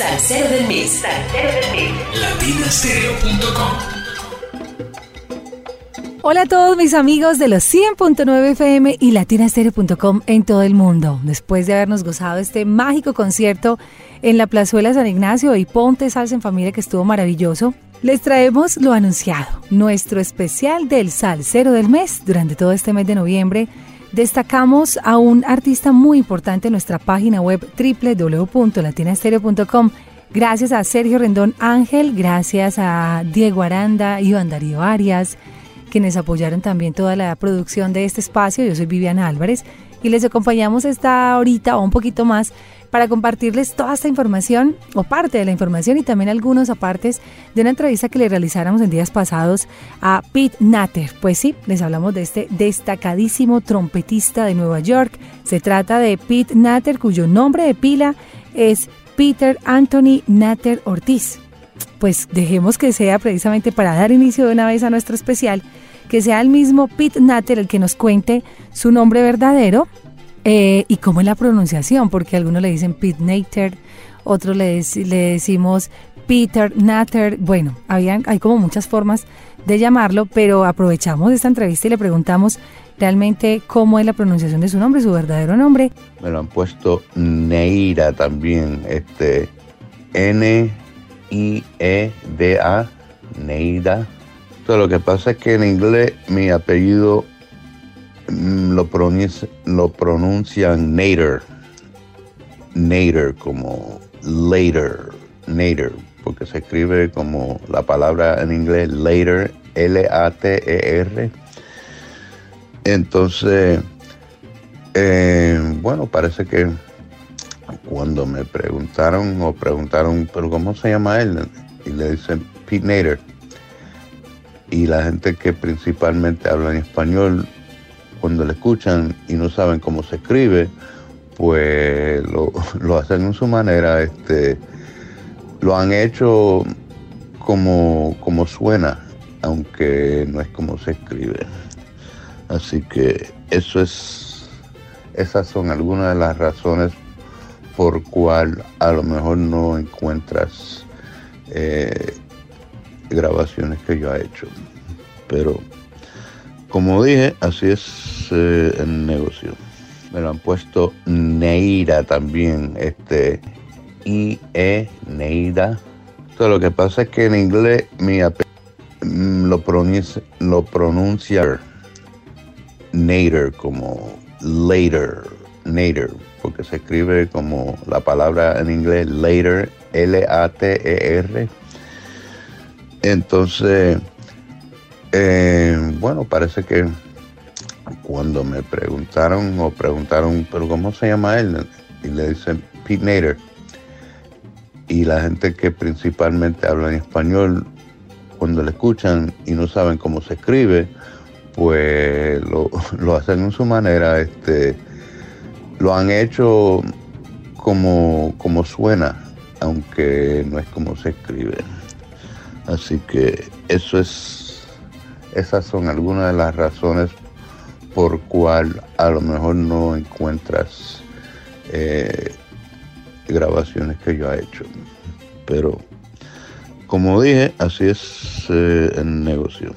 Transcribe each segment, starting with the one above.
Salsero del mes. Salsero del mes. Latinastereo.com Hola a todos mis amigos de los 100.9 FM y latinastereo.com en todo el mundo. Después de habernos gozado este mágico concierto en la Plazuela San Ignacio y Ponte Salsa en Familia que estuvo maravilloso, les traemos lo anunciado, nuestro especial del Salsero del mes durante todo este mes de noviembre destacamos a un artista muy importante en nuestra página web www.latinastereo.com. Gracias a Sergio Rendón Ángel, gracias a Diego Aranda, Iván Darío Arias, quienes apoyaron también toda la producción de este espacio. Yo soy Viviana Álvarez y les acompañamos esta horita o un poquito más para compartirles toda esta información o parte de la información y también algunos apartes de una entrevista que le realizáramos en días pasados a Pete Natter. Pues sí, les hablamos de este destacadísimo trompetista de Nueva York. Se trata de Pete Natter, cuyo nombre de pila es Peter Anthony Natter Ortiz. Pues dejemos que sea precisamente para dar inicio de una vez a nuestro especial, que sea el mismo Pete Natter el que nos cuente su nombre verdadero eh, ¿Y cómo es la pronunciación? Porque algunos le dicen Pete Nater, otros le, decimos Peter Natter. Bueno, habían, hay como muchas formas de llamarlo, pero aprovechamos esta entrevista y le preguntamos realmente cómo es la pronunciación de su nombre, su verdadero nombre. Me lo han puesto Neira también, este N-I-E-D-A, Neida. Todo lo que pasa es que en inglés mi apellido Mm, lo, lo pronuncian Nader, Nader como later, Nader, porque se escribe como la palabra en inglés later, L-A-T-E-R. Entonces, eh, bueno, parece que cuando me preguntaron o preguntaron, pero ¿cómo se llama él? Y le dicen Pete Nader. Y la gente que principalmente habla en español cuando le escuchan y no saben cómo se escribe, pues lo, hacen en su manera, este, lo han hecho como, como suena, aunque no es como se escribe. Así que eso es, esas son algunas de las razones por cual a lo mejor no encuentras eh, grabaciones que yo he hecho. Pero como dije, así es eh, el negocio. Me lo han puesto Neira también, este I-E, Neida. Todo lo que pasa es que en inglés mi mm, lo pronuncia, lo pronuncia Nader como later, Nader, porque se escribe como la palabra en inglés later, L-A-T-E-R. Entonces, eh, bueno, parece que cuando me preguntaron o preguntaron, pero ¿cómo se llama él? Y le dicen Pete Nader. Y la gente que principalmente habla en español, cuando le escuchan y no saben cómo se escribe, pues lo, lo hacen en su manera, este, lo han hecho como, como suena, aunque no es como se escribe. Así que eso es esas son algunas de las razones por cual a lo mejor no encuentras eh, grabaciones que yo he hecho. Pero como dije, así es eh, el negocio.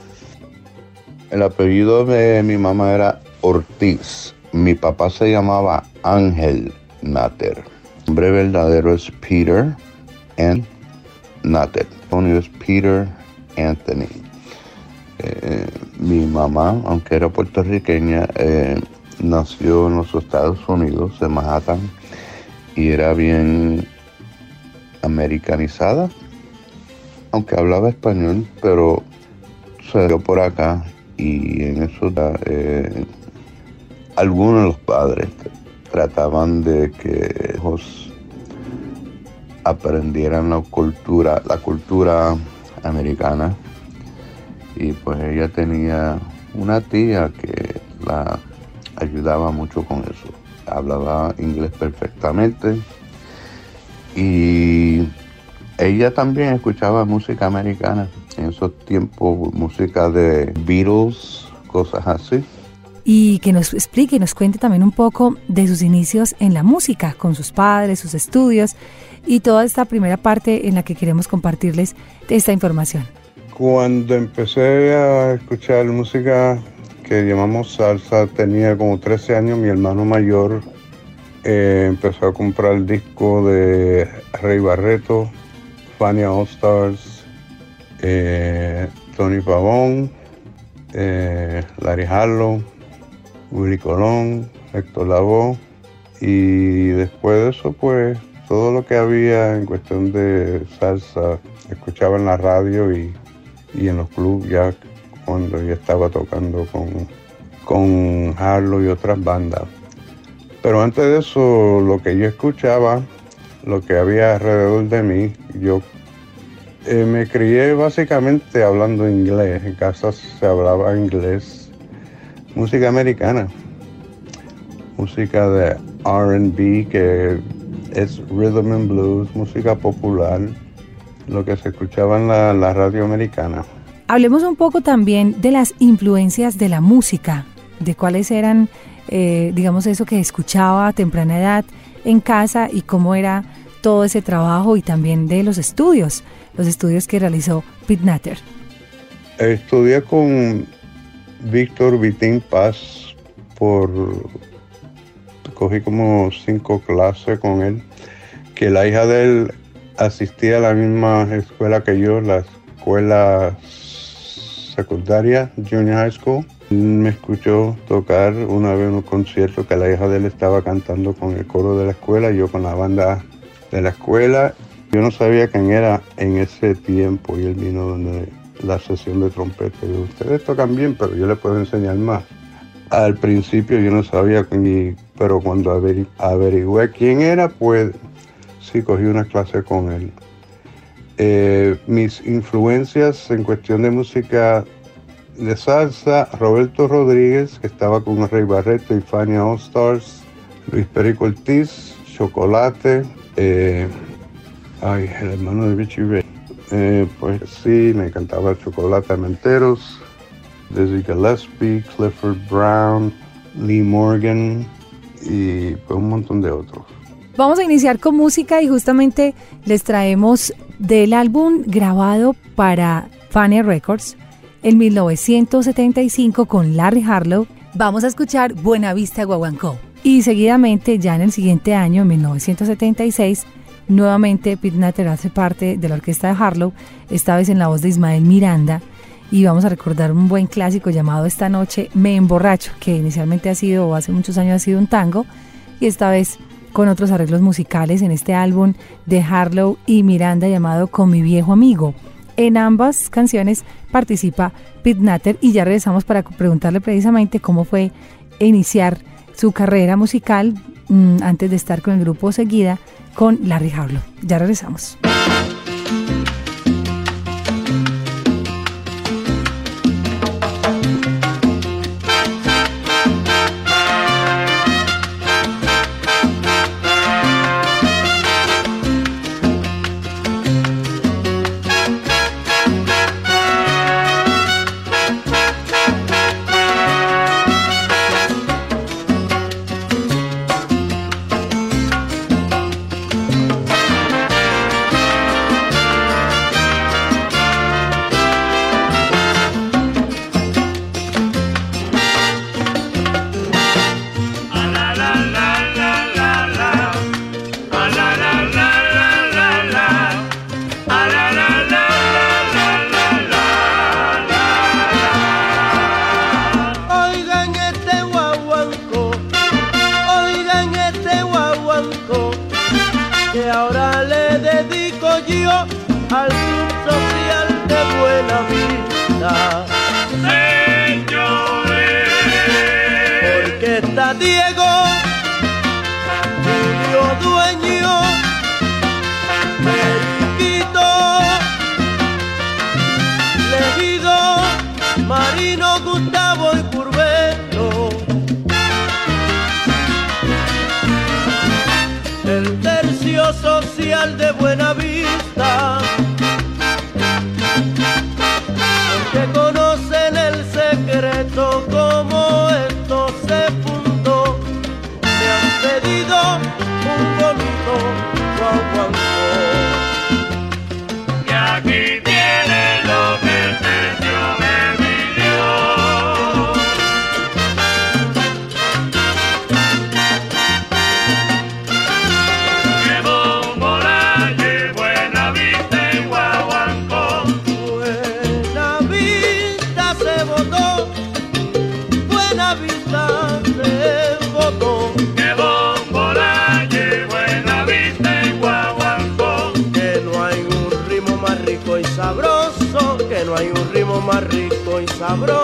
El apellido de mi mamá era Ortiz. Mi papá se llamaba Ángel Natter. El nombre verdadero es Peter N. Natter. El es Peter Anthony. Eh, mi mamá, aunque era puertorriqueña, eh, nació en los Estados Unidos, en Manhattan, y era bien americanizada, aunque hablaba español, pero salió por acá y en eso eh, algunos de los padres trataban de que hijos aprendieran la cultura, la cultura americana y pues ella tenía una tía que la ayudaba mucho con eso. Hablaba inglés perfectamente y ella también escuchaba música americana. En esos tiempos, música de Beatles, cosas así. y que nos explique y nos cuente también un poco de sus inicios en la música, con sus padres, sus estudios y toda esta primera parte en la que queremos compartirles esta información. Cuando empecé a escuchar música que llamamos salsa, tenía como 13 años, mi hermano mayor eh, empezó a comprar el disco de Rey Barreto, Fania All Stars, eh, Tony Pavón, eh, Larry Harlow, Willy Colón, Héctor Lavoe y después de eso pues todo lo que había en cuestión de salsa escuchaba en la radio y, en los clubes ya cuando yo estaba tocando con, con Harlow y otras bandas. Pero antes de eso, lo que yo escuchaba, lo que había alrededor de mí, yo eh, me crié básicamente hablando inglés. En casa se hablaba inglés música americana, música de RB, que es rhythm and blues, música popular, lo que se escuchaba en la, radio americana. Hablemos un poco también de las influencias de la música, de cuáles eran, eh, digamos, eso que escuchaba a temprana edad en casa y cómo era todo ese trabajo y también de los estudios, los estudios que realizó Pete Natter. Estudié con Víctor Vitín Paz por cogí como cinco clases con él, que la hija de él asistía a la misma escuela que yo, la escuela secundaria, Junior High School. Me escuchó tocar una vez en un concierto que la hija de él estaba cantando con el coro de la escuela, yo con la banda de la escuela. Yo no sabía quién era en ese tiempo y él vino donde la sesión de trompeta. Y ustedes tocan bien, pero yo les puedo enseñar más. Al principio yo no sabía, pero cuando averigüé quién era, pues sí cogí una clase con él. Eh, mis influencias en cuestión de música de salsa, Roberto Rodríguez, que estaba con Rey Barreto y Fania All Stars, Luis Perico Ortiz, Chocolate, eh, ay, el hermano de Richie Ray. Eh, pues sí, me encantaba Chocolate Menteros, Dizzy Gillespie, Clifford Brown, Lee Morgan y pues un montón de otros. Vamos a iniciar con música y justamente les traemos del álbum grabado para Fania Records en 1975 con Larry Harlow. Vamos a escuchar Buena Vista Guaguancó. Y seguidamente, ya en el siguiente año, 1976, Nuevamente Pete Natter hace parte de la orquesta de Harlow, esta vez en la voz de Ismael Miranda, y vamos a recordar un buen clásico llamado Esta noche me emborracho, que inicialmente ha sido o hace muchos años ha sido un tango, y esta vez con otros arreglos musicales en este álbum de Harlow y Miranda llamado Con mi viejo amigo. En ambas canciones participa Pete Natter y ya regresamos para preguntarle precisamente cómo fue iniciar su carrera musical mm, antes de estar con el grupo Seguida con Larry Harlow. Ya regresamos. Sabroso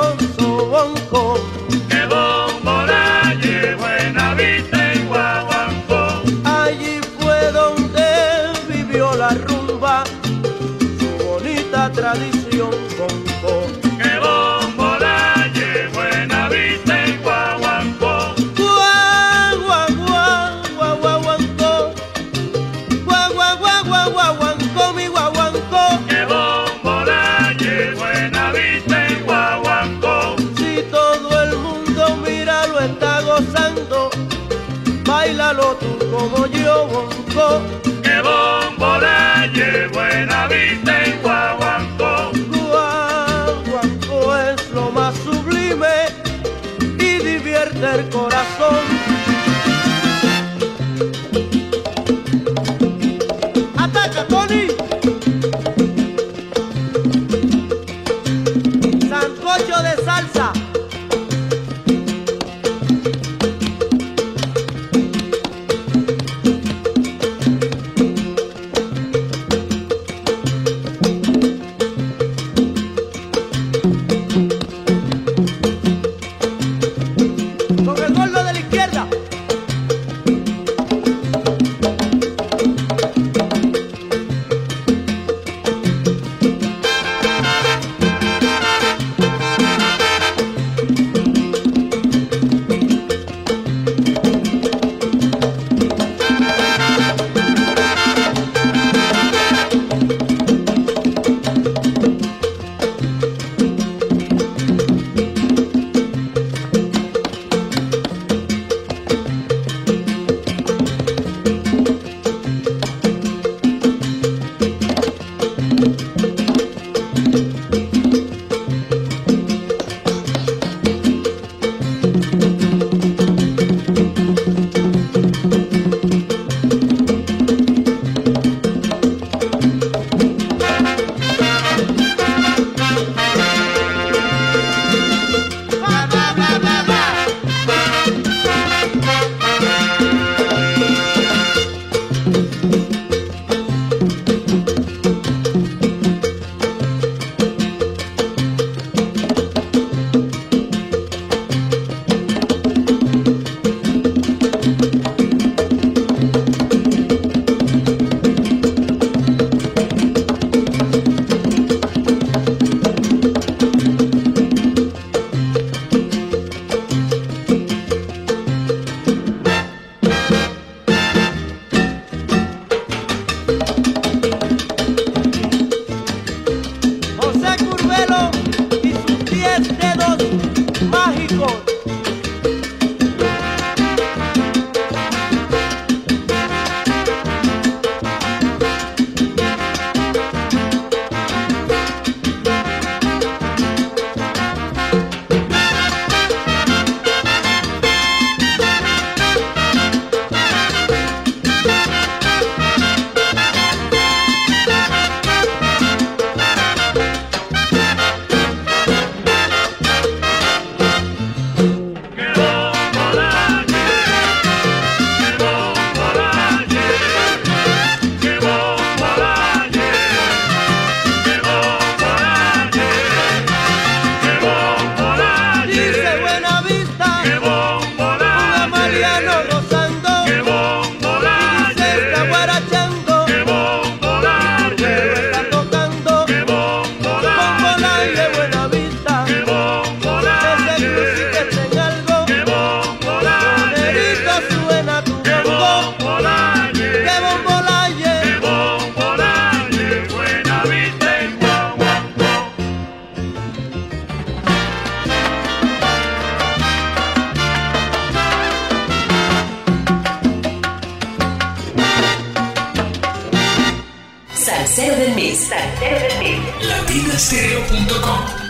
mes. Latinastereo.com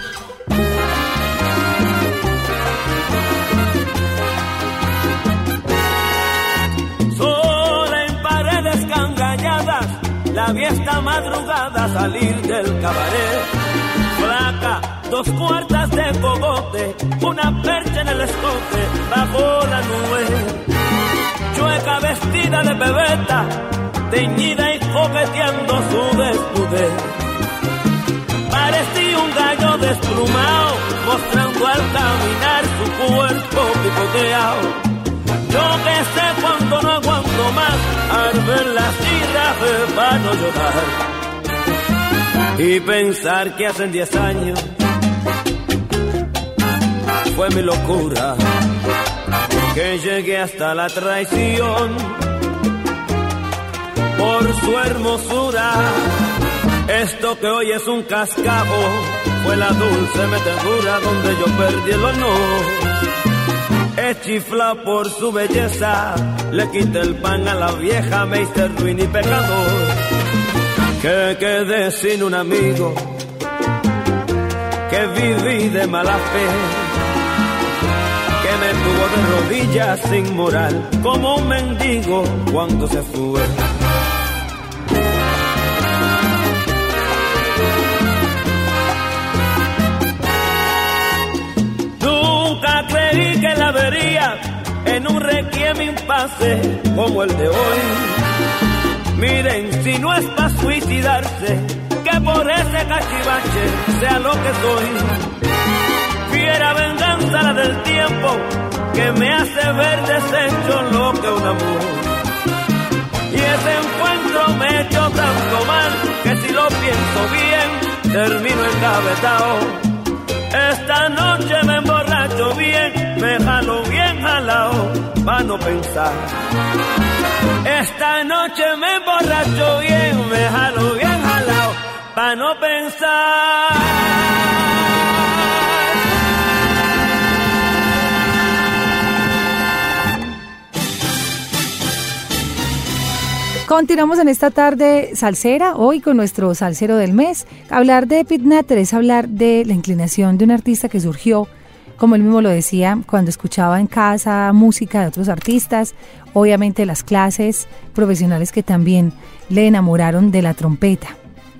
Sola en paredes cangalladas, la fiesta madrugada salir del cabaret. Flaca, dos cuartas de cogote, una percha en el escote, bajo la nube. Chueca vestida de bebeta, teñida y coqueteando su desnudez. Parecía un gallo desplumado, mostrando al caminar su cuerpo picoteado. Yo que sé cuando no aguanto más, al ver las de para no llorar. Y pensar que hace 10 años fue mi locura, que llegué hasta la traición por su hermosura. Esto que hoy es un cascabo fue la dulce metedura donde yo perdí el honor. Es chifla por su belleza, le quité el pan a la vieja, me hice ruin y pecador. Que quedé sin un amigo, que viví de mala fe, que me tuvo de rodillas sin moral, como un mendigo cuando se fue. Que la vería en un requiem impasse como el de hoy. Miren, si no es para suicidarse, que por ese cachivache sea lo que soy. Fiera venganza la del tiempo que me hace ver deshecho lo que un amor. Y ese encuentro me hecho tanto mal que si lo pienso bien, termino engavetado. Esta noche me emborracho bien, me jalo bien jalao, pa' no pensar. Esta noche me emborracho bien, me jalo bien jalao, pa' no pensar. Continuamos en esta tarde salsera, hoy con nuestro salsero del mes. Hablar de Pete Natter es hablar de la inclinación de un artista que surgió, como él mismo lo decía, cuando escuchaba en casa música de otros artistas, obviamente las clases profesionales que también le enamoraron de la trompeta,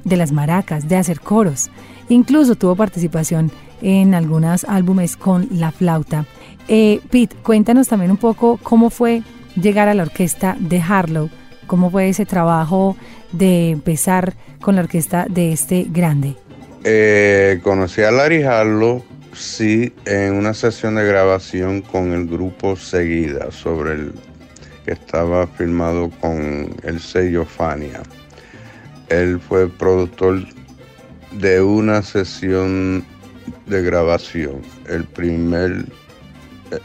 de las maracas, de hacer coros. Incluso tuvo participación en algunos álbumes con la flauta. Eh, Pete, cuéntanos también un poco cómo fue llegar a la orquesta de Harlow ¿Cómo fue ese trabajo de empezar con la orquesta de este grande? Eh, conocí a Larry Harlow, sí, en una sesión de grabación con el grupo Seguida, sobre el que estaba filmado con el sello Fania. Él fue productor de una sesión de grabación. El primer,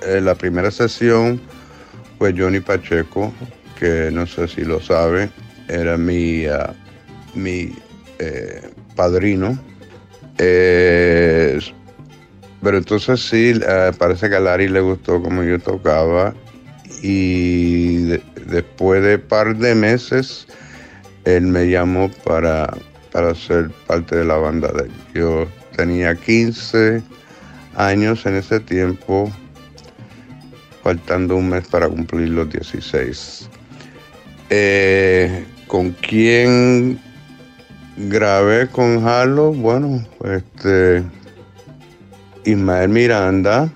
eh, la primera sesión fue Johnny Pacheco, que no sé si lo sabe, era mi, ah, mi eh, padrino. Pero entonces sí, eh, parece que a Larry le gustó como yo tocaba y después de par de meses él me llamó para, para ser parte de la banda de él. Yo tenía 15 años en ese tiempo, faltando un mes para cumplir los 16. Eh, ¿Con quién grabé con Halo? Bueno, este Ismael Miranda,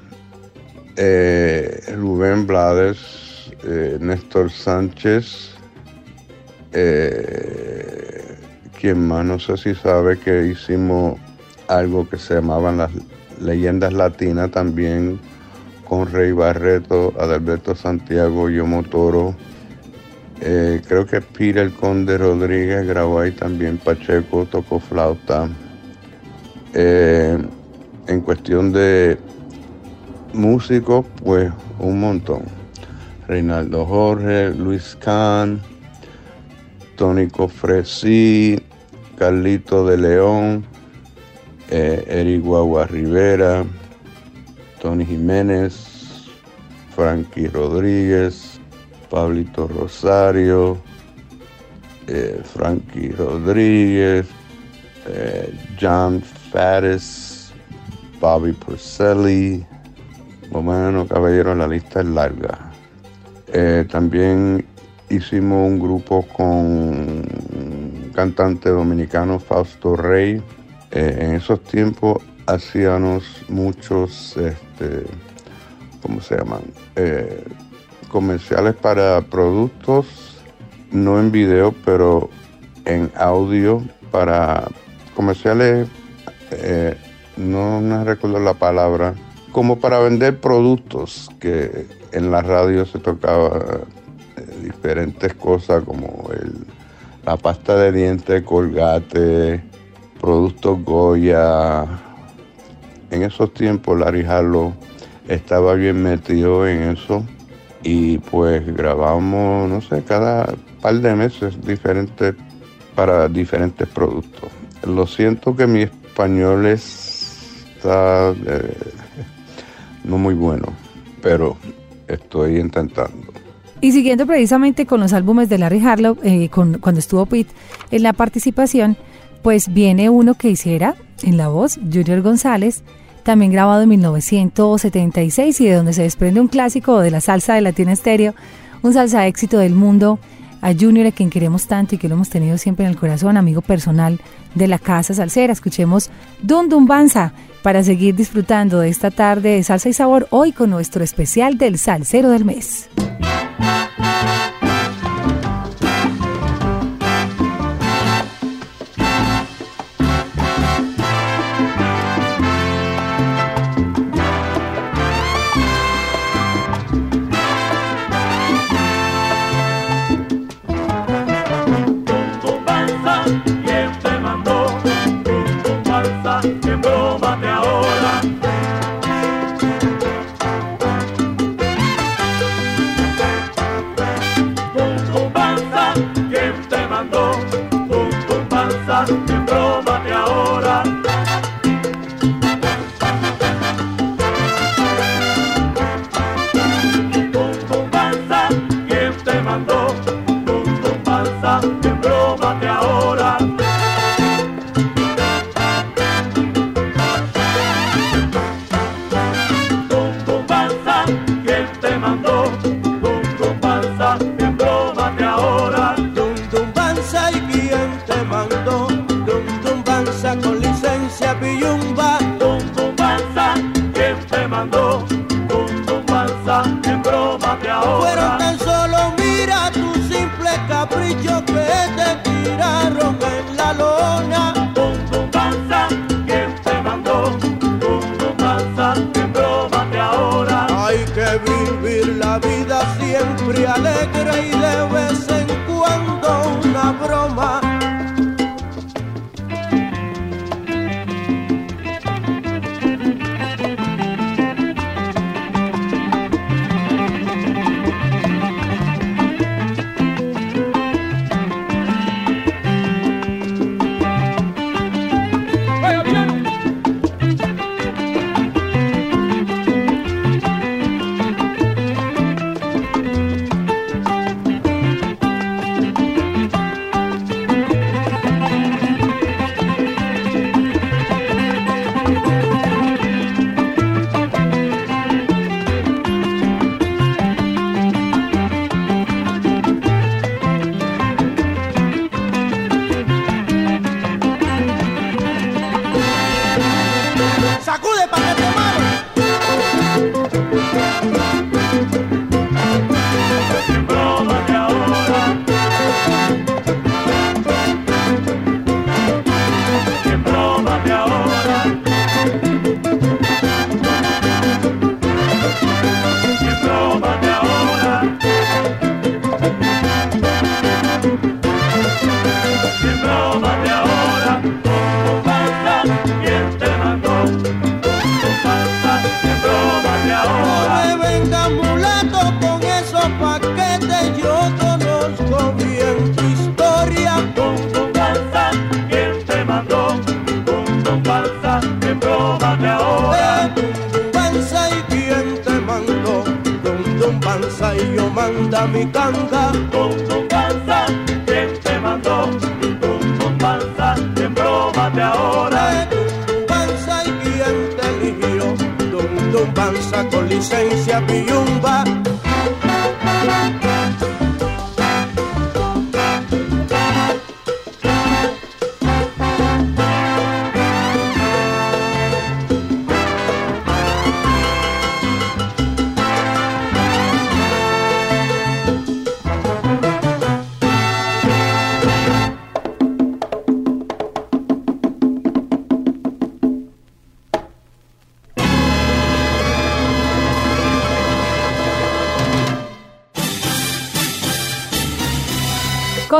eh, Rubén Blades, eh, Néstor Sánchez, quien más no sé si sabe que hicimos algo que se llamaban las leyendas latinas también con Rey Barreto, Adalberto Santiago, Yomo Toro, eh, creo que Pira el Conde Rodríguez grabó ahí también, Pacheco tocó flauta. Eh, en cuestión de músicos, pues un montón. Reinaldo Jorge, Luis Can, Tónico Fresí, Carlito de León, eh, Eric Guagua Rivera, Tony Jiménez, Frankie Rodríguez, Pablito Rosario, eh, Frankie Rodríguez, eh, John Faris, Bobby Porcelli, bueno, caballero, la lista es larga. Eh, también hicimos un grupo con un cantante dominicano, Fausto Rey. en esos tiempos hacíamos muchos, este, ¿cómo se llaman? Comerciales para productos, no en video, pero en audio para comerciales, eh, no me recuerdo la palabra, como para vender productos que en la radio se tocaba eh, diferentes cosas como el, la pasta de dientes, colgate, productos Goya. En esos tiempos Larry Harlow estaba bien metido en eso y pues grabamos, no sé, cada par de meses diferentes para diferentes productos. Lo siento que mi español está eh, no muy bueno, pero estoy intentando. Y siguiendo precisamente con los álbumes de Larry Harlow, eh, con, cuando estuvo Pete en la participación, pues viene uno que hiciera en la voz, Junior González, también grabado en 1976 y de donde se desprende un clásico de la salsa de Latina Estéreo, un salsa éxito del mundo, a Junior, a quien queremos tanto y que lo hemos tenido siempre en el corazón, amigo personal de la Casa Salsera. Escuchemos Dum Dum Banza para seguir disfrutando de esta tarde de salsa y sabor hoy con nuestro especial del Salsero del Mes. comparsa, embrójate ahora. Dum panza y quien te mando, dum dum panza y yo manda mi canta. Dum dum panza, quien te mando, dum dum panza, embrójate ahora. Dum panza y quien te eligió, dum dum panza con licencia piyumba.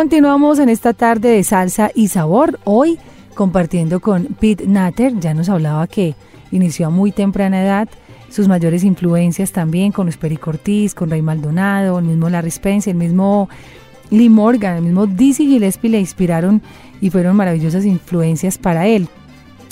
Continuamos en esta tarde de salsa y sabor. Hoy compartiendo con Pete Natter. Ya nos hablaba que inició a muy temprana edad. Sus mayores influencias también con los Pericortiz, con Ray Maldonado, el mismo Larry Spence, el mismo Lee Morgan, el mismo Dizzy Gillespie le inspiraron y fueron maravillosas influencias para él.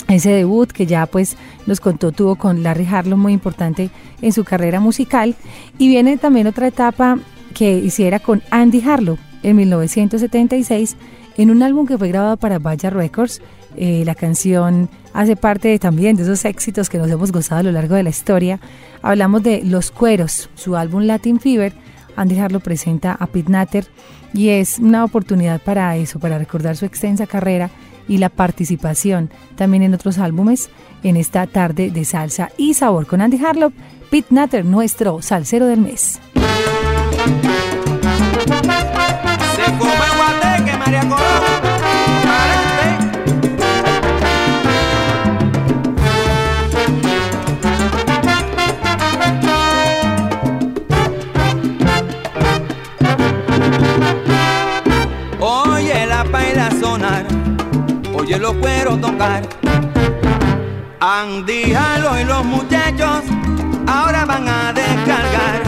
Ese debut que ya pues nos contó tuvo con Larry Harlow muy importante en su carrera musical y viene también otra etapa que hiciera con Andy Harlow en 1976 en un álbum que fue grabado para Vaya Records. Eh, la canción hace parte también de esos éxitos que nos hemos gozado a lo largo de la historia. Hablamos de Los Cueros, su álbum Latin Fever. Andy Harlow presenta a Pete Natter y es una oportunidad para eso, para recordar su extensa carrera y la participación también en otros álbumes en esta tarde de salsa y sabor con Andy Harlow, Pete Natter, nuestro salsero del mes. Oye los cueros tocar. Andy, y los muchachos ahora van a descargar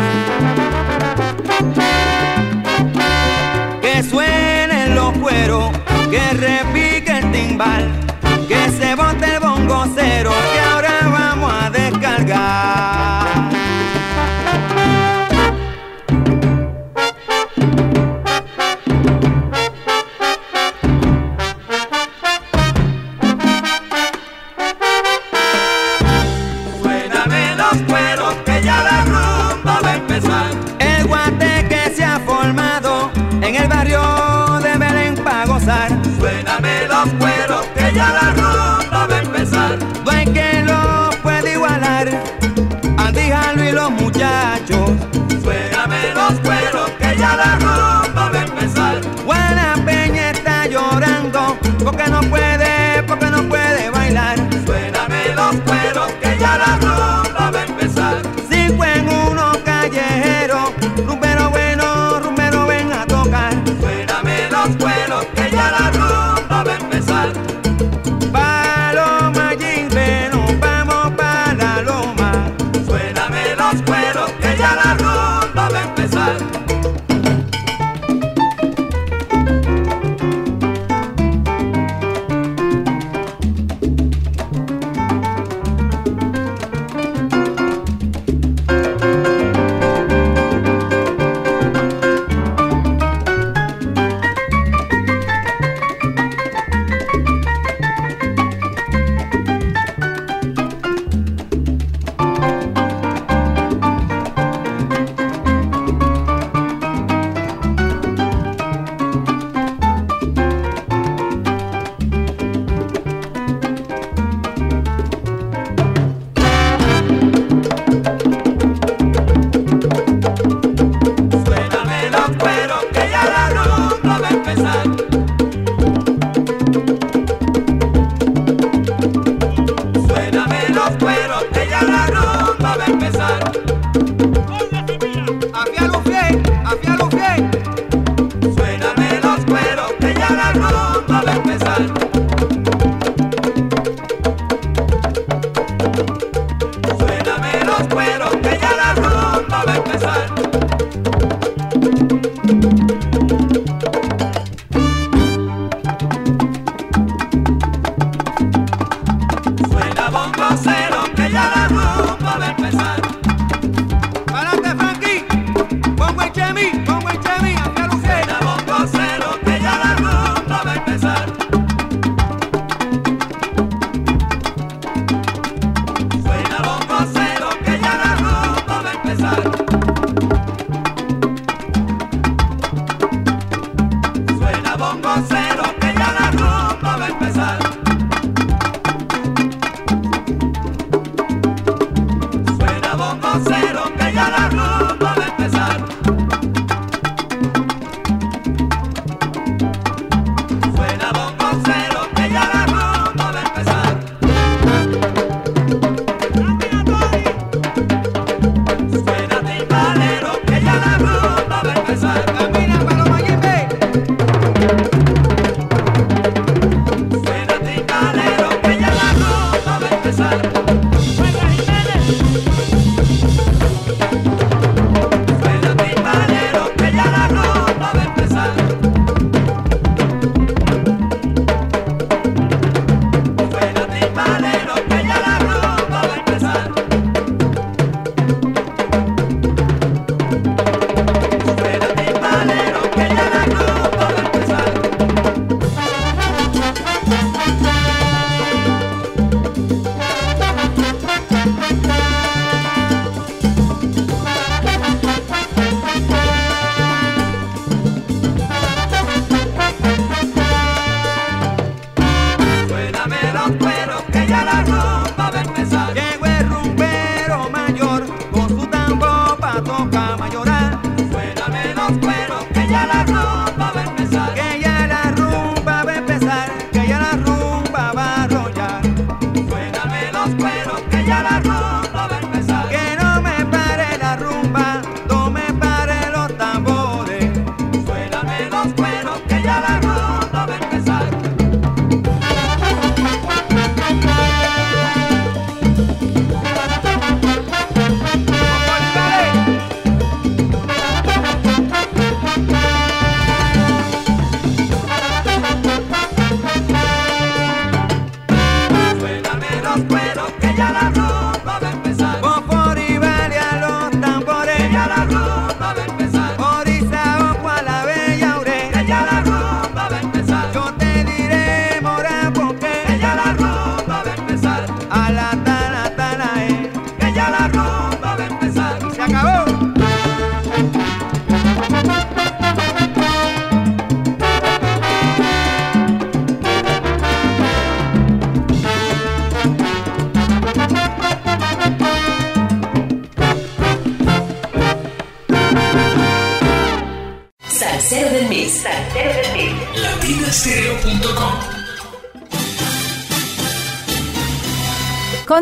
que suenen los cueros, que repique el timbal, que se bote el bongo cero,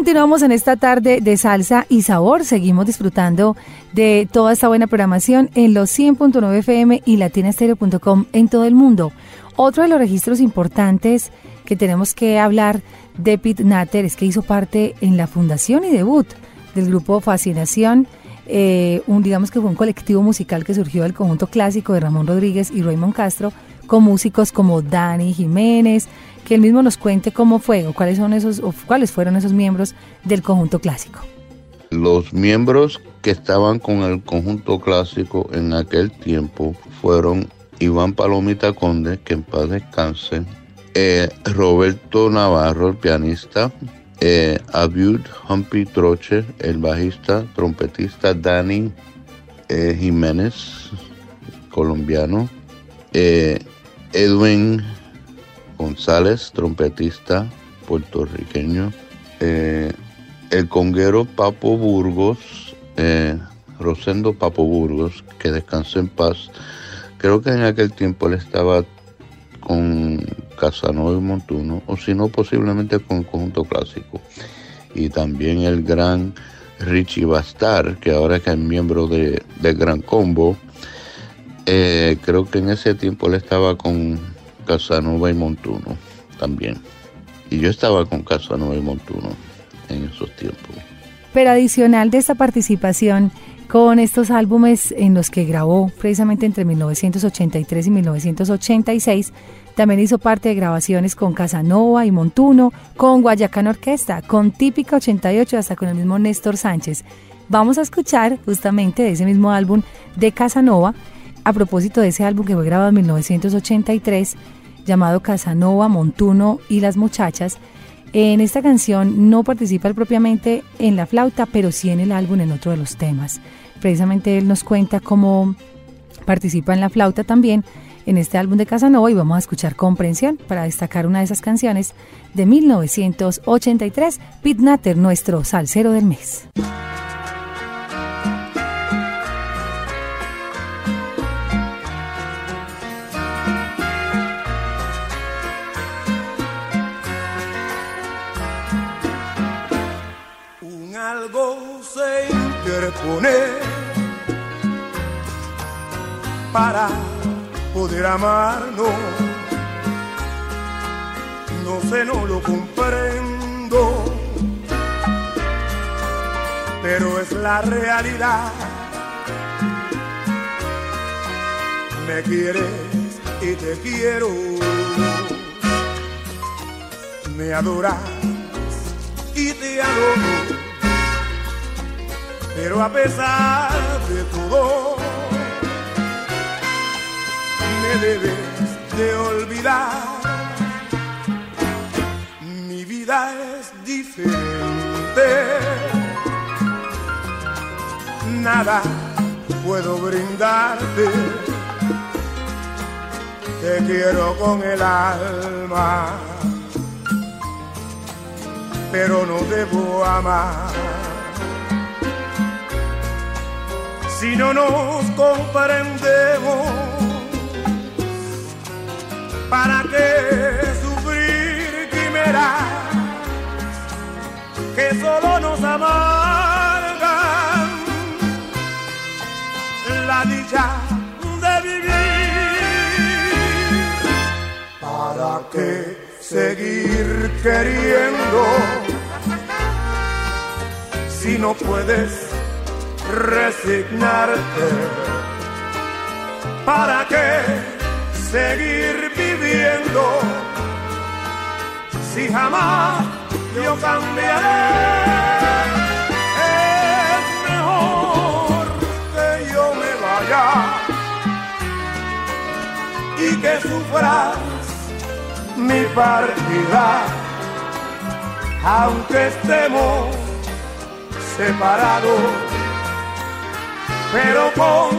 Continuamos en esta tarde de salsa y sabor. Seguimos disfrutando de toda esta buena programación en los 100.9 FM y latinastereo.com en todo el mundo. Otro de los registros importantes que tenemos que hablar de Pete Natter es que hizo parte en la fundación y debut del grupo Fascinación. Eh, un, digamos que fue un colectivo musical que surgió del conjunto clásico de Ramón Rodríguez y Raymond Castro, con músicos como Dani Jiménez, que él mismo nos cuente cómo fue o cuáles son esos o cuáles fueron esos miembros del conjunto clásico. Los miembros que estaban con el conjunto clásico en aquel tiempo fueron Iván Palomita Conde, que en paz descanse, eh, Roberto Navarro, el pianista, eh, Abiud Humpy Troche, el bajista, trompetista Dani eh, Jiménez, colombiano, eh, Edwin González, trompetista puertorriqueño, eh, el conguero Papo Burgos, eh, Rosendo Papo Burgos, que descansó en paz. Creo que en aquel tiempo él estaba con Casanova y Montuno, o si no, posiblemente con el conjunto clásico. Y también el gran Richie Bastar, que ahora es miembro de, Gran Combo, eh, creo que en ese tiempo él estaba con Casanova y Montuno también. Y yo estaba con Casanova y Montuno en esos tiempos. Pero adicional de esta participación con estos álbumes en los que grabó precisamente entre 1983 y 1986, también hizo parte de grabaciones con Casanova y Montuno, con Guayacán Orquesta, con Típica 88, hasta con el mismo Néstor Sánchez. Vamos a escuchar justamente de ese mismo álbum de Casanova, a propósito de ese álbum que fue grabado en 1983, llamado Casanova, Montuno y las muchachas. En esta canción no participa propiamente en la flauta, pero sí en el álbum en otro de los temas. Precisamente él nos cuenta cómo participa en la flauta también en este álbum de Casanova y vamos a escuchar Comprensión para destacar una de esas canciones de 1983, Pete Natter, nuestro salsero del mes. Poner para poder amarnos. No sé, no lo comprendo, pero es la realidad. Me quieres y te quiero, me adoras y te adoro pero a pesar de todo, me debes de olvidar. Mi vida es diferente, nada puedo brindarte. Te quiero con el alma, pero no debo amar si no nos comprendemos? ¿Para qué sufrir quimeras que solo nos amargan la dicha de vivir? qué seguir queriendo si no puedes resignarte? ¿Para qué seguir viviendo si jamás yo cambiaré? Es mejor que yo me vaya y que sufras mi partida, aunque estemos separados, pero con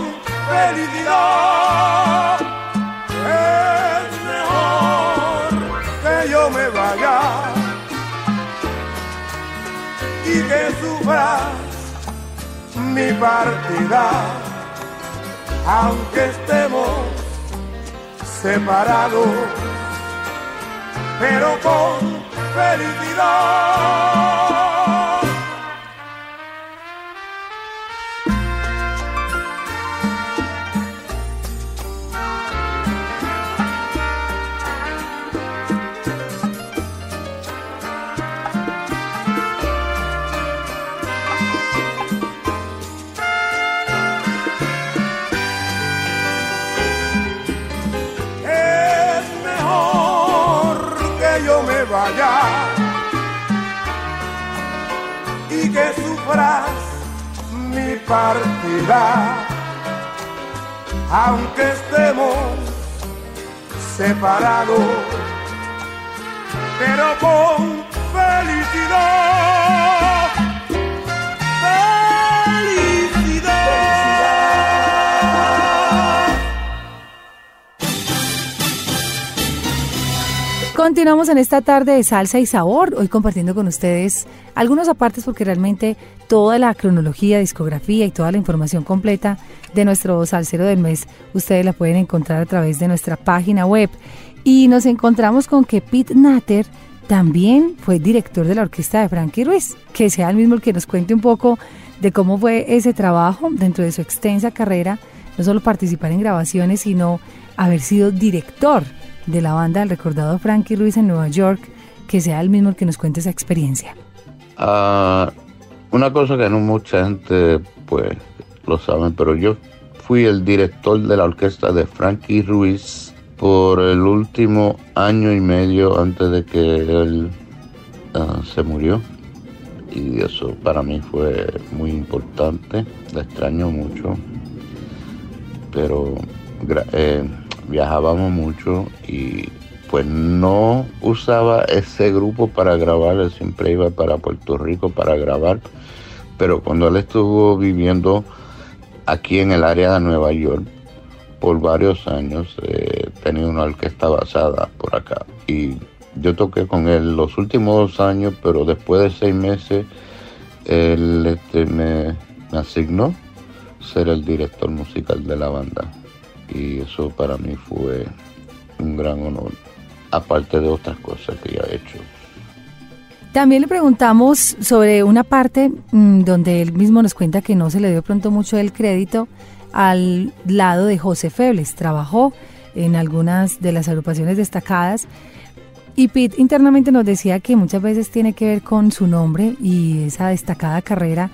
felicidad. Es mejor que yo me vaya y que sufras mi partida, aunque estemos separados pero con felicidad. Que sufras mi partida, aunque estemos separados, pero con felicidad. Continuamos en esta tarde de salsa y sabor, hoy compartiendo con ustedes algunos apartes porque realmente toda la cronología, discografía y toda la información completa de nuestro salsero del mes ustedes la pueden encontrar a través de nuestra página web. Y nos encontramos con que Pete Natter también fue director de la orquesta de Frankie Ruiz, que sea el mismo el que nos cuente un poco de cómo fue ese trabajo dentro de su extensa carrera, no solo participar en grabaciones, sino haber sido director de la banda del recordado Frankie Ruiz en Nueva York, que sea el mismo el que nos cuente esa experiencia. Ah, una cosa que no mucha gente pues lo sabe, pero yo fui el director de la orquesta de Frankie Ruiz por el último año y medio antes de que él ah, se murió. Y eso para mí fue muy importante, le extraño mucho, pero eh, viajábamos mucho y pues no usaba ese grupo para grabar, él siempre iba para Puerto Rico para grabar, pero cuando él estuvo viviendo aquí en el área de Nueva York por varios años, eh, tenía una orquesta basada por acá. Y yo toqué con él los últimos dos años, pero después de seis meses él este, me asignó ser el director musical de la banda y eso para mí fue un gran honor, aparte de otras cosas que ya he hecho. También le preguntamos sobre una parte mm, donde él mismo nos cuenta que no se le dio pronto mucho el crédito al lado de José Febles. Trabajó en algunas de las agrupaciones destacadas y Pete internamente nos decía que muchas veces tiene que ver con su nombre y esa destacada carrera,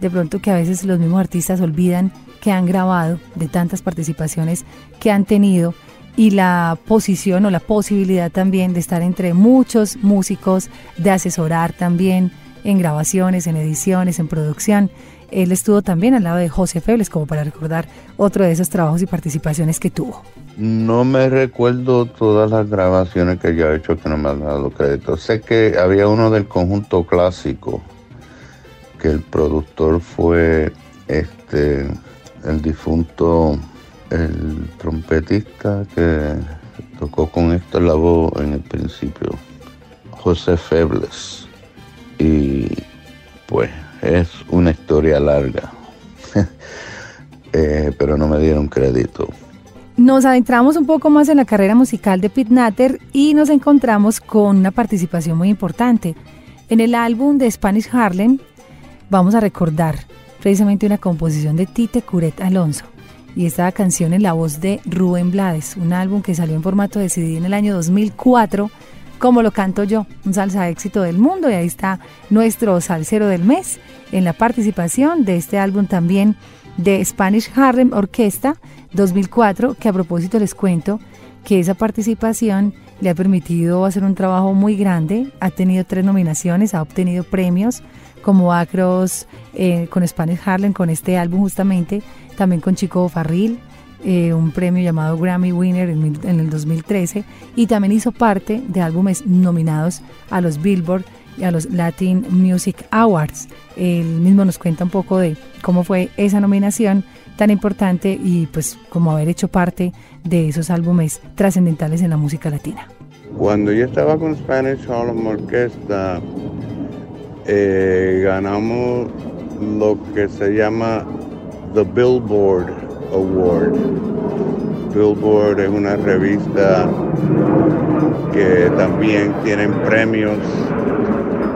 de pronto que a veces los mismos artistas olvidan que han grabado, de tantas participaciones que han tenido y la posición o la posibilidad también de estar entre muchos músicos, de asesorar también en grabaciones, en ediciones, en producción. Él estuvo también al lado de José Febles, como para recordar otro de esos trabajos y participaciones que tuvo. No me recuerdo todas las grabaciones que yo he hecho que no me han dado crédito. Sé que había uno del conjunto clásico, que el productor fue este el difunto, el trompetista que tocó con esto la voz en el principio, José Febles. Y pues es una historia larga, eh, pero no me dieron crédito. Nos adentramos un poco más en la carrera musical de Pete Natter y nos encontramos con una participación muy importante. En el álbum de Spanish Harlem vamos a recordar precisamente una composición de Tite Curet Alonso. y esta canción en la voz de Rubén Blades, un álbum que salió en formato de CD en el año 2004, como lo canto yo, un salsa éxito del mundo y ahí está nuestro salsero del mes en la participación de este álbum también de Spanish Harlem Orquesta 2004, que a propósito les cuento que esa participación le ha permitido hacer un trabajo muy grande, ha tenido tres nominaciones, ha obtenido premios como Acros eh, con Spanish Harlem, con este álbum justamente, también con Chico Farril, eh, un premio llamado Grammy Winner en, en, el 2013 y también hizo parte de álbumes nominados a los Billboard y a los Latin Music Awards. Él mismo nos cuenta un poco de cómo fue esa nominación tan importante y pues como haber hecho parte de esos álbumes trascendentales en la música latina. Cuando yo estaba con Spanish Harlem Orchestra, eh, ganamos lo que se llama The Billboard Award. Billboard es una revista que también tienen premios.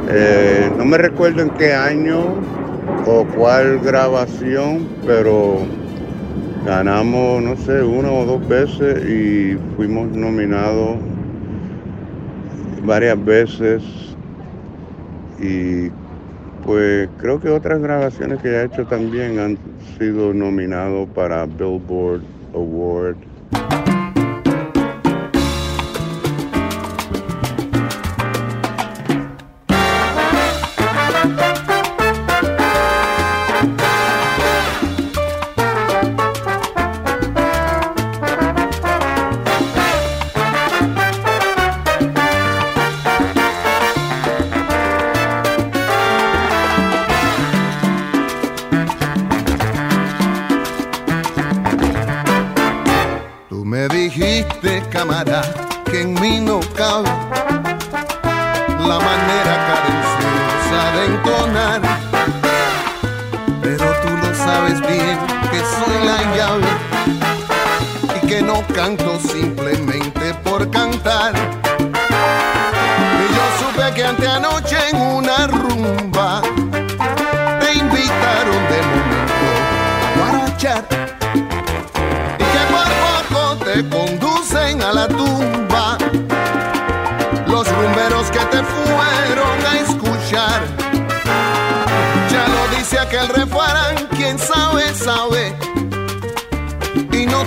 Eh, no me recuerdo en qué año o cuál grabación, pero ganamos, no sé, una o dos veces y fuimos nominados varias veces y pues creo que otras grabaciones que he hecho también han sido nominados para Billboard Award.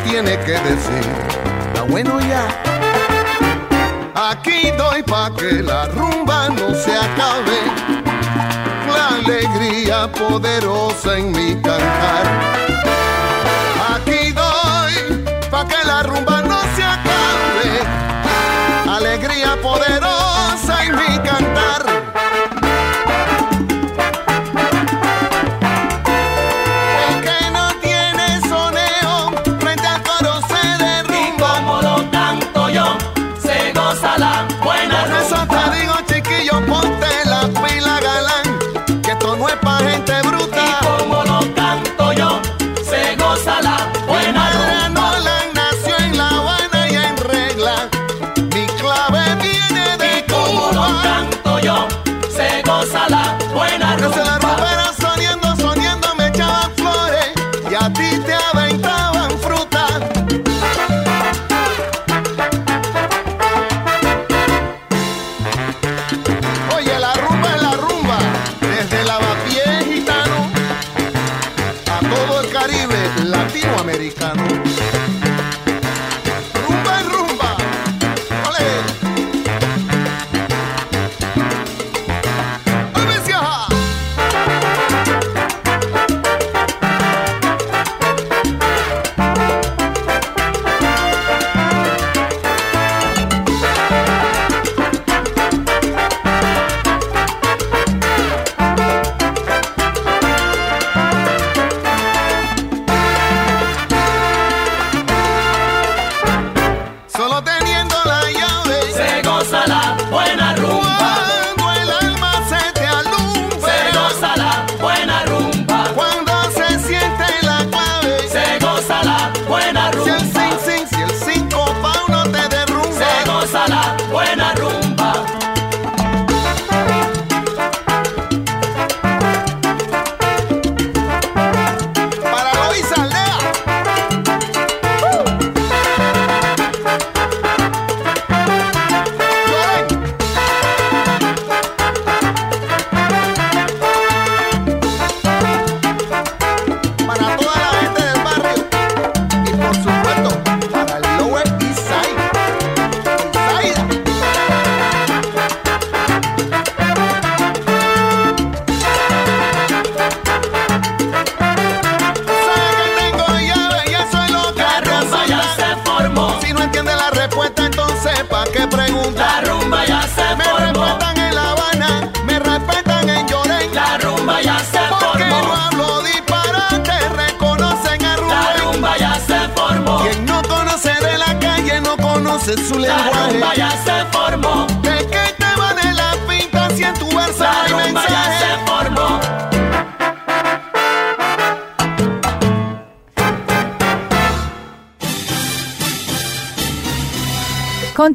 tiene que decir, está bueno ya. Aquí doy pa' que la rumba no se acabe. La alegría poderosa en mi cantar. Aquí doy pa' que la rumba no se acabe. Alegría poderosa en mi cantar.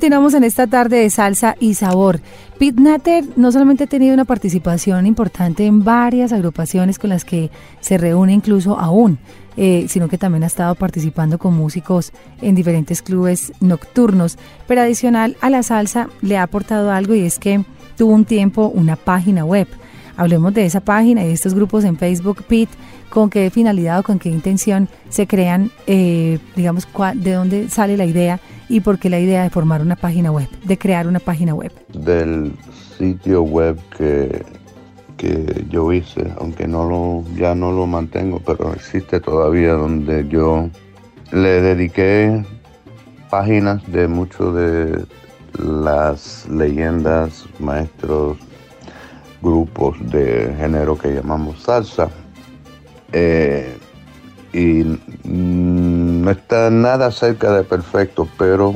Continuamos en esta tarde de salsa y sabor. Pete Natter no solamente ha tenido una participación importante en varias agrupaciones con las que se reúne incluso aún, eh, sino que también ha estado participando con músicos en diferentes clubes nocturnos. Pero adicional a la salsa le ha aportado algo y es que tuvo un tiempo una página web. Hablemos de esa página y de estos grupos en Facebook, Pete, con qué finalidad o con qué intención se crean, eh, digamos, de dónde sale la idea y por qué la idea de formar una página web, de crear una página web. Del sitio web que, que yo hice, aunque no lo, ya no lo mantengo, pero existe todavía donde yo le dediqué páginas de muchos de las leyendas, maestros, grupos de género que llamamos salsa. Eh, y no está nada cerca de perfecto, pero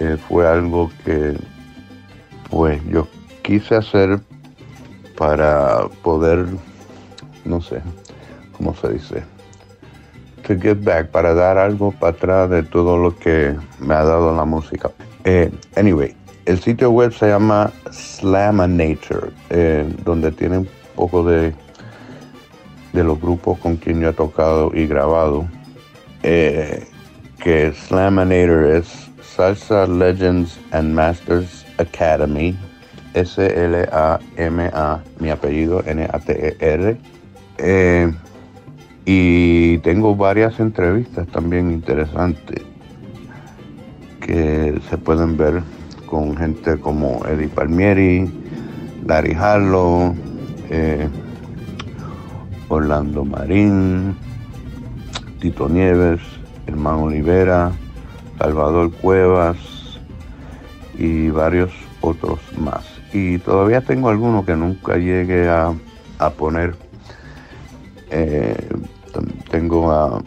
eh, fue algo que pues yo quise hacer para poder, no sé, ¿cómo se dice? To give back, para dar algo para atrás de todo lo que me ha dado la música. Eh, anyway, el sitio web se llama Slamanator, eh, donde tiene un poco de de los grupos con quien yo he tocado y grabado, eh, que Slamanator es Salsa Legends and Masters Academy, S-L-A-M-A, mi apellido N-A-T-E-R. Eh, y tengo varias entrevistas también interesantes que se pueden ver con gente como Eddie Palmieri, Larry Harlow, eh, Orlando Marín, Tito Nieves, Hermano Olivera, Salvador Cuevas y varios otros más. Y todavía tengo algunos que nunca llegué a, poner. Eh, tengo a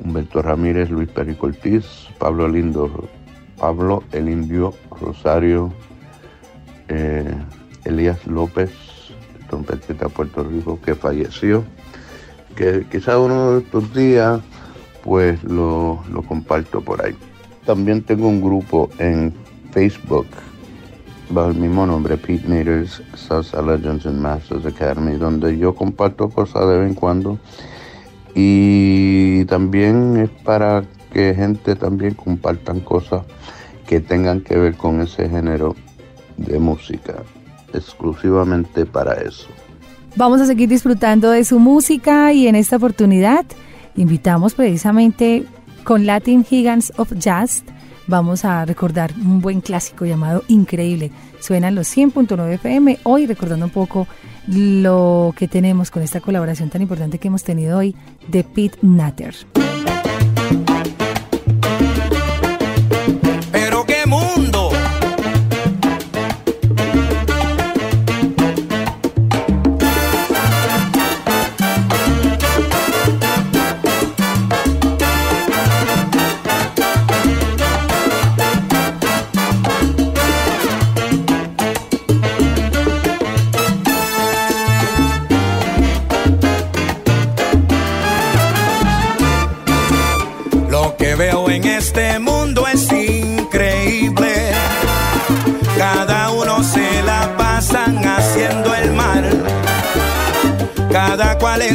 Humberto Ramírez, Luis Perico Pablo Lindo, Pablo El Indio Rosario, eh, Elías López, trompetista Puerto Rico que falleció, que quizá uno de estos días pues lo, comparto por ahí. También tengo un grupo en Facebook bajo el mismo nombre, Pete Naters Salsa Legends and Masters Academy, donde yo comparto cosas de vez en cuando y también es para que gente también compartan cosas que tengan que ver con ese género de música exclusivamente para eso. Vamos a seguir disfrutando de su música y en esta oportunidad invitamos precisamente con Latin Gigants of Jazz. Vamos a recordar un buen clásico llamado Increíble. Suenan los 100.9 FM. Hoy recordando un poco lo que tenemos con esta colaboración tan importante que hemos tenido hoy de Pete Natter. Cada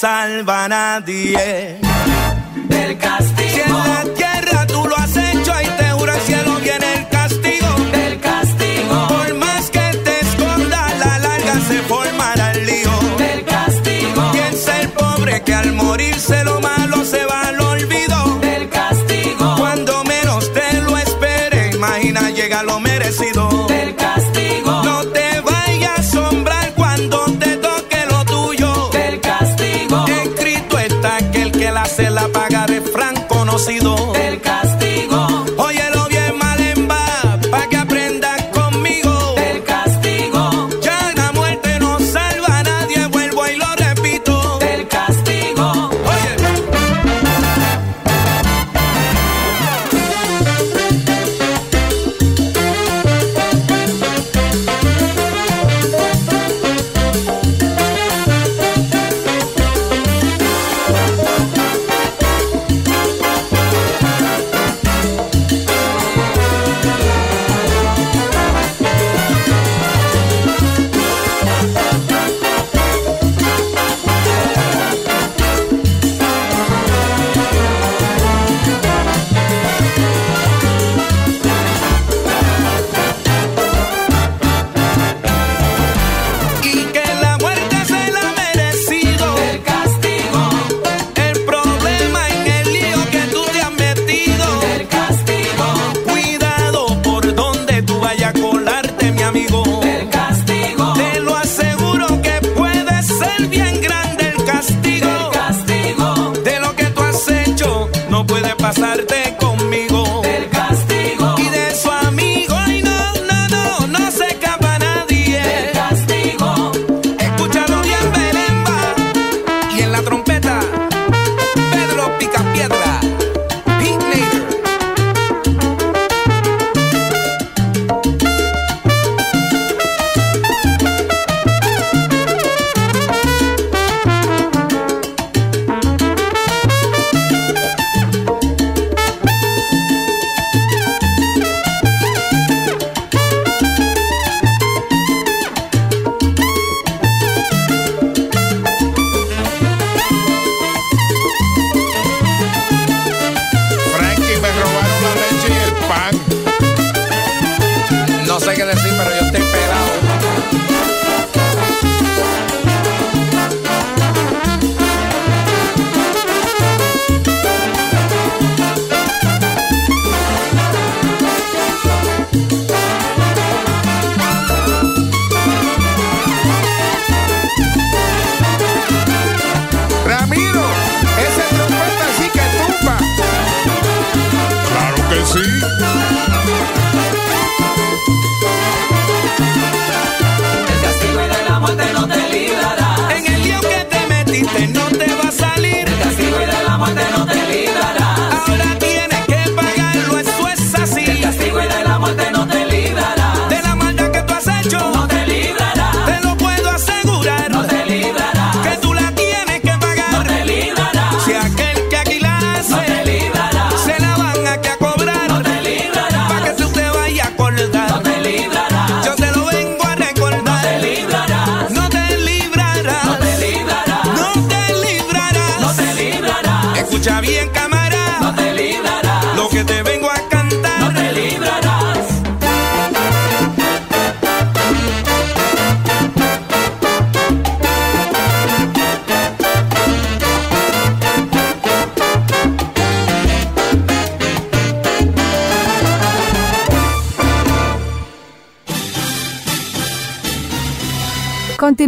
salva a nadie. Del castigo. Si en la tierra tú lo has hecho, ahí te juro el cielo viene el castigo. Del castigo. Por más que te escondas, la larga se formará el lío. Del castigo. Piensa el pobre que al morirse lo malo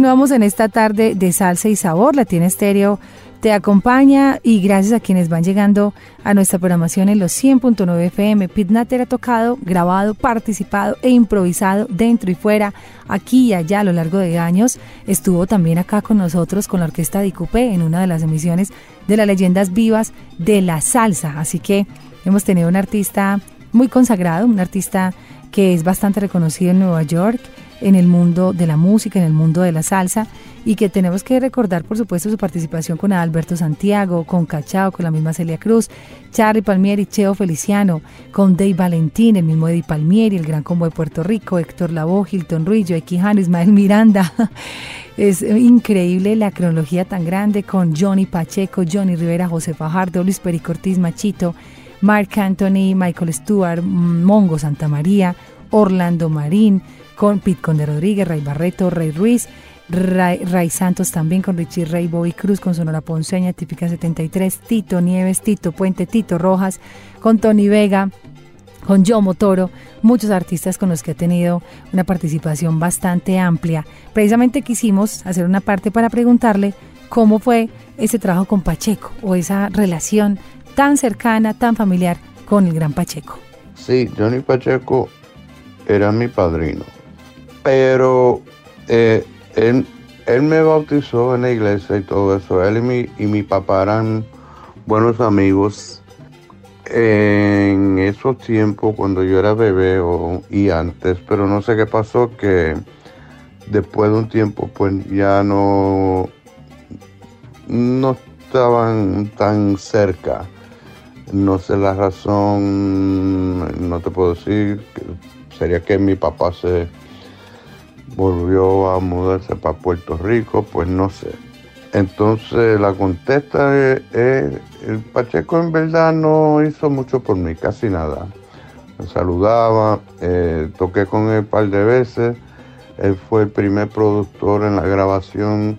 Continuamos en esta tarde de salsa y sabor. La tiene estéreo te acompaña y gracias a quienes van llegando a nuestra programación en los 100.9 FM. Pitnater ha tocado, grabado, participado e improvisado dentro y fuera, aquí y allá a lo largo de años. Estuvo también acá con nosotros con la orquesta de Icupé en una de las emisiones de las leyendas vivas de la salsa. Así que hemos tenido un artista muy consagrado, un artista que es bastante reconocido en Nueva York, en el mundo de la música, en el mundo de la salsa, y que tenemos que recordar, por supuesto, su participación con Alberto Santiago, con Cachao, con la misma Celia Cruz, Charlie Palmieri, Cheo Feliciano, con Dave Valentín, el mismo Eddie Palmieri, el Gran Combo de Puerto Rico, Héctor Lavoe, Hilton Ruiz, Joe Quijano, Ismael Miranda. Es increíble la cronología tan grande con Johnny Pacheco, Johnny Rivera, José Fajardo, Luis Perico Ortiz Machito, Mark Anthony, Michael Stewart, Mongo Santa María, Orlando Marín, con Pete Conde Rodríguez, Ray Barreto, Rey Ruiz, Ray, Santos también con Richie Ray, Bobby Cruz con Sonora Ponceña, Típica 73, Tito Nieves, Tito Puente, Tito Rojas, con Tony Vega, con Yomo Toro, muchos artistas con los que ha tenido una participación bastante amplia. Precisamente quisimos hacer una parte para preguntarle cómo fue ese trabajo con Pacheco o esa relación tan cercana, tan familiar con el gran Pacheco. Sí, Johnny Pacheco era mi padrino, pero eh, él, me bautizó en la iglesia y todo eso. Él y mi, y mi papá eran buenos amigos en esos tiempos cuando yo era bebé o, y antes, pero no sé qué pasó que después de un tiempo pues ya no, no estaban tan cerca. No sé la razón, no te puedo decir, sería que mi papá se volvió a mudarse para Puerto Rico, pues no sé. Entonces la contesta es, el Pacheco en verdad no hizo mucho por mí, casi nada. Me saludaba, eh, toqué con él un par de veces. Él fue el primer productor en la grabación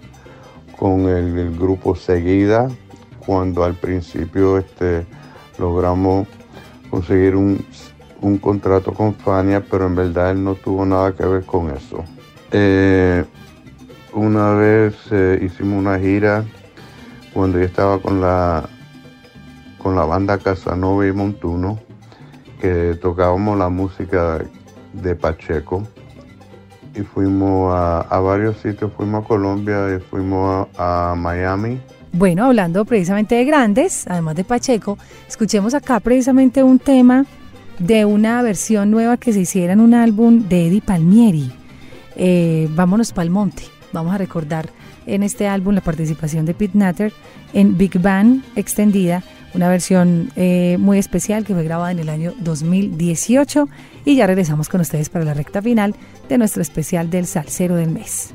con el, grupo Seguida, cuando al principio este, logramos conseguir un, un contrato con Fania, pero en verdad él no tuvo nada que ver con eso. Eh, una vez eh, hicimos una gira cuando yo estaba con la, con la banda Casanova y Montuno, que tocábamos la música de Pacheco. Y fuimos a, varios sitios, fuimos a Colombia y fuimos a, Miami. Bueno, hablando precisamente de grandes, además de Pacheco, escuchemos acá precisamente un tema de una versión nueva que se hiciera en un álbum de Eddie Palmieri eh, vámonos para el monte. Vamos a recordar en este álbum la participación de Pete Natter en Big Bang extendida, una versión eh, muy especial que fue grabada en el año 2018 y ya regresamos con ustedes para la recta final de nuestro especial del Salcero del Mes.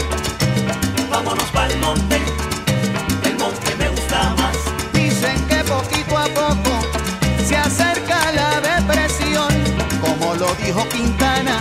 dijo Quintana,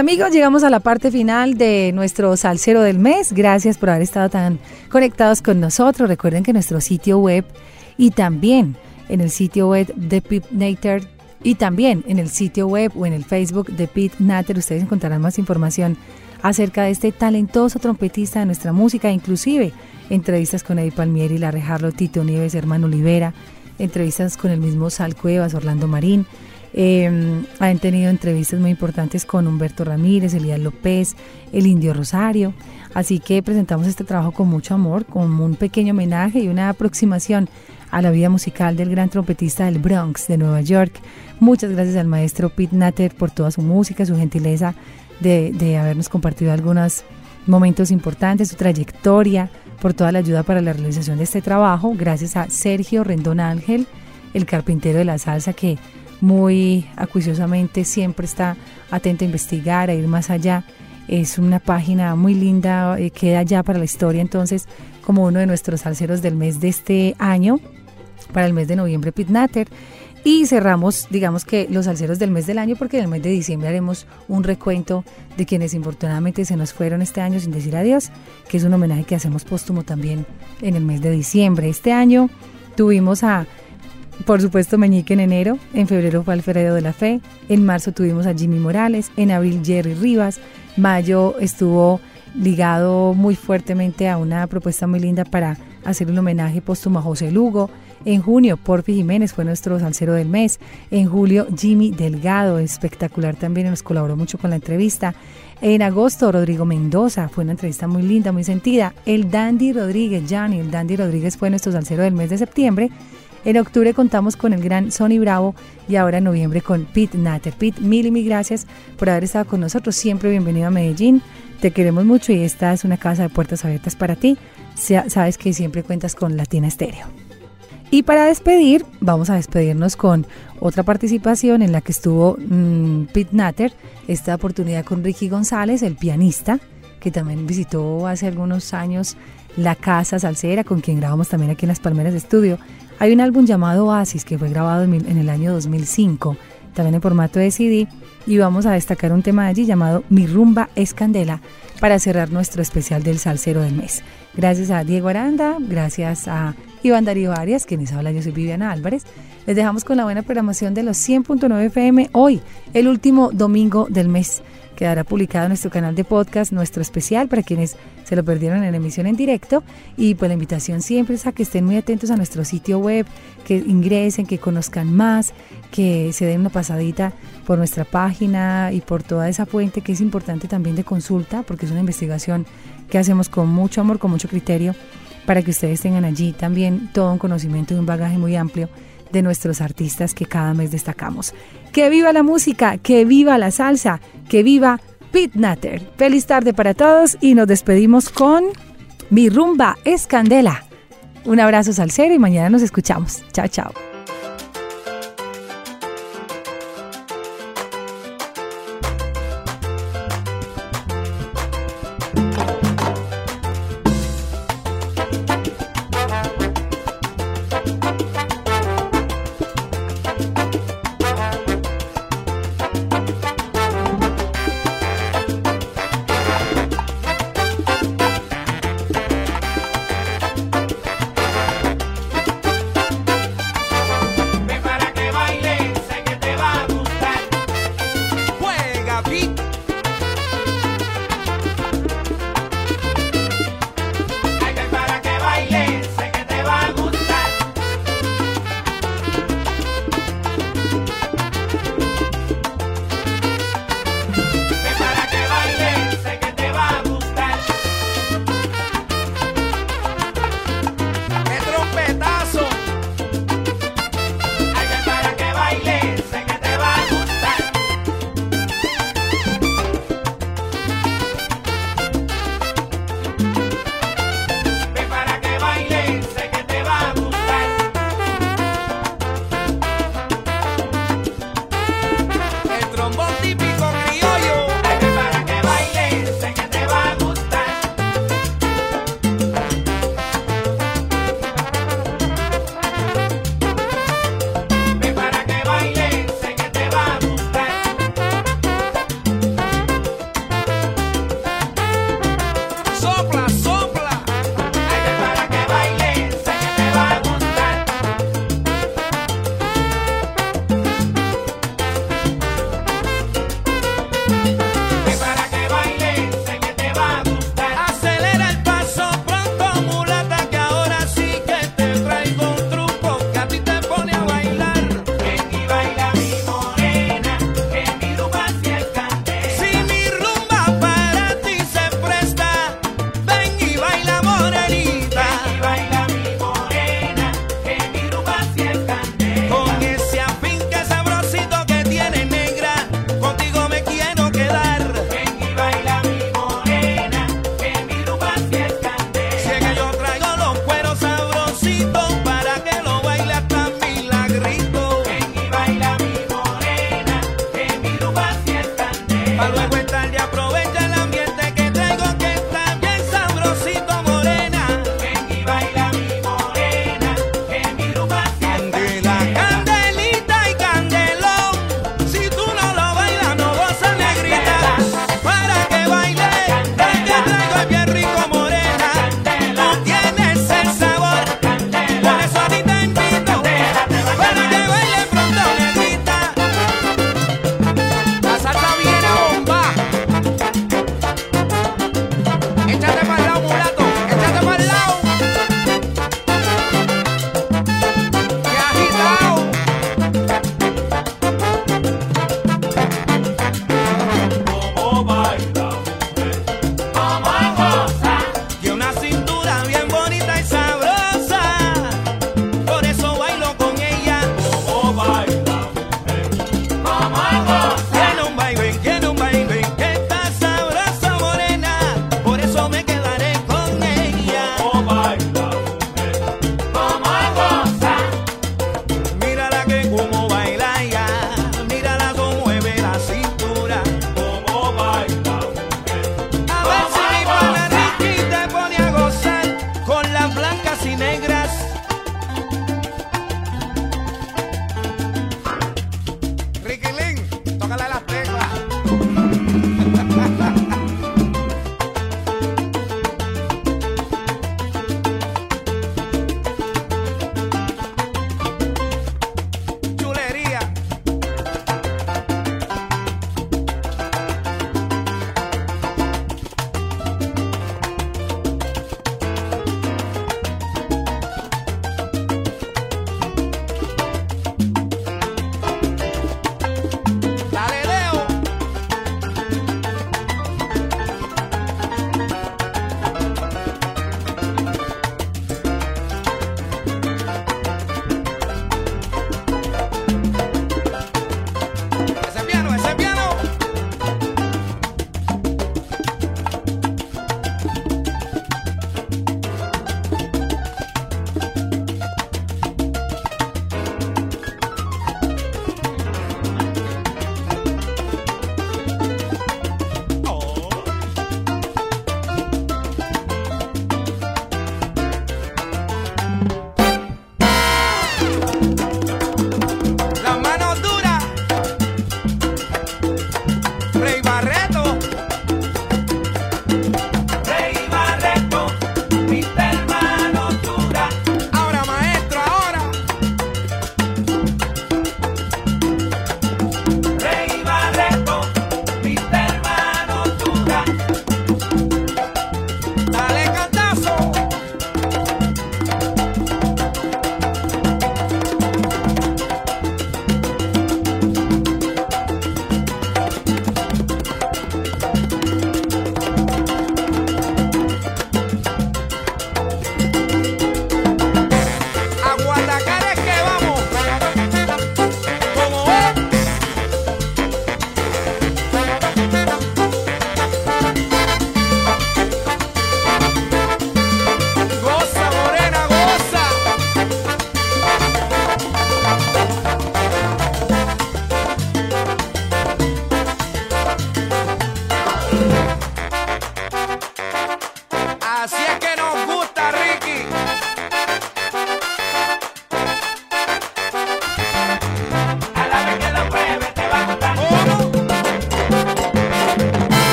amigos, llegamos a la parte final de nuestro salsero del mes. Gracias por haber estado tan conectados con nosotros. Recuerden que nuestro sitio web y también en el sitio web de Pip Nater y también en el sitio web o en el Facebook de Pete Natter ustedes encontrarán más información acerca de este talentoso trompetista de nuestra música, inclusive entrevistas con Eddie Palmieri, Larry Harlow, Tito Nieves, Hermano Olivera, entrevistas con el mismo Sal Cuevas, Orlando Marín. Eh, han tenido entrevistas muy importantes con Humberto Ramírez, Elías López, el Indio Rosario. Así que presentamos este trabajo con mucho amor, con un pequeño homenaje y una aproximación a la vida musical del gran trompetista del Bronx de Nueva York. Muchas gracias al maestro Pete Natter por toda su música, su gentileza de, de habernos compartido algunos momentos importantes, su trayectoria, por toda la ayuda para la realización de este trabajo. Gracias a Sergio Rendón Ángel, el carpintero de la salsa, que muy acuiciosamente siempre está atento a investigar, a ir más allá. Es una página muy linda, eh, queda ya para la historia entonces como uno de nuestros salseros del mes de este año, para el mes de noviembre, Pete Natter. Y cerramos, digamos que los salseros del mes del año, porque en el mes de diciembre haremos un recuento de quienes infortunadamente se nos fueron este año sin decir adiós, que es un homenaje que hacemos póstumo también en el mes de diciembre. Este año tuvimos a, por supuesto, Meñique en enero, en febrero fue Alfredo de la Fe, en marzo tuvimos a Jimmy Morales, en abril Jerry Rivas, mayo estuvo ligado muy fuertemente a una propuesta muy linda para hacer un homenaje póstumo a José Lugo. En junio, Porfi Jiménez fue nuestro salsero del mes. En julio, Jimmy Delgado, espectacular también, nos colaboró mucho con la entrevista. En agosto, Rodrigo Mendoza, fue una entrevista muy linda, muy sentida. El Dandy Rodríguez, Johnny, el Dandy Rodríguez fue nuestro salsero del mes de septiembre. En octubre contamos con el gran Sonny Bravo y ahora en noviembre con Pete Natter. Pete, mil y mil gracias por haber estado con nosotros. Siempre bienvenido a Medellín. Te queremos mucho y esta es una casa de puertas abiertas para ti. Sabes que siempre cuentas con Latina Estéreo. Y para despedir, vamos a despedirnos con otra participación en la que estuvo mm, Pete Natter, esta oportunidad con Ricky González, el pianista, que también visitó hace algunos años la Casa Salsera, con quien grabamos también aquí en Las Palmeras de Estudio. Hay un álbum llamado Oasis que fue grabado en, el año 2005, también en formato de CD, y vamos a destacar un tema de allí llamado Mi rumba es candela para cerrar nuestro especial del Salsero del mes. Gracias a Diego Aranda, gracias a Iván Darío Arias, quienes habla, yo soy Viviana Álvarez. Les dejamos con la buena programación de los 100.9 FM hoy, el último domingo del mes. Quedará publicado en nuestro canal de podcast, nuestro especial para quienes se lo perdieron en emisión en directo. Y pues la invitación siempre es a que estén muy atentos a nuestro sitio web, que ingresen, que conozcan más, que se den una pasadita por nuestra página y por toda esa fuente que es importante también de consulta, porque es una investigación que hacemos con mucho amor, con mucho criterio, para que ustedes tengan allí también todo un conocimiento y un bagaje muy amplio de nuestros artistas que cada mes destacamos. Que viva la música, que viva la salsa, que viva Pete Natter. Feliz tarde para todos y nos despedimos con Mi rumba es candela. Un abrazo salsero y mañana nos escuchamos. Chao, chao.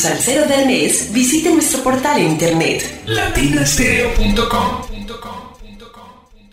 Salsero del mes, visite nuestro portal en internet latinastereo.com.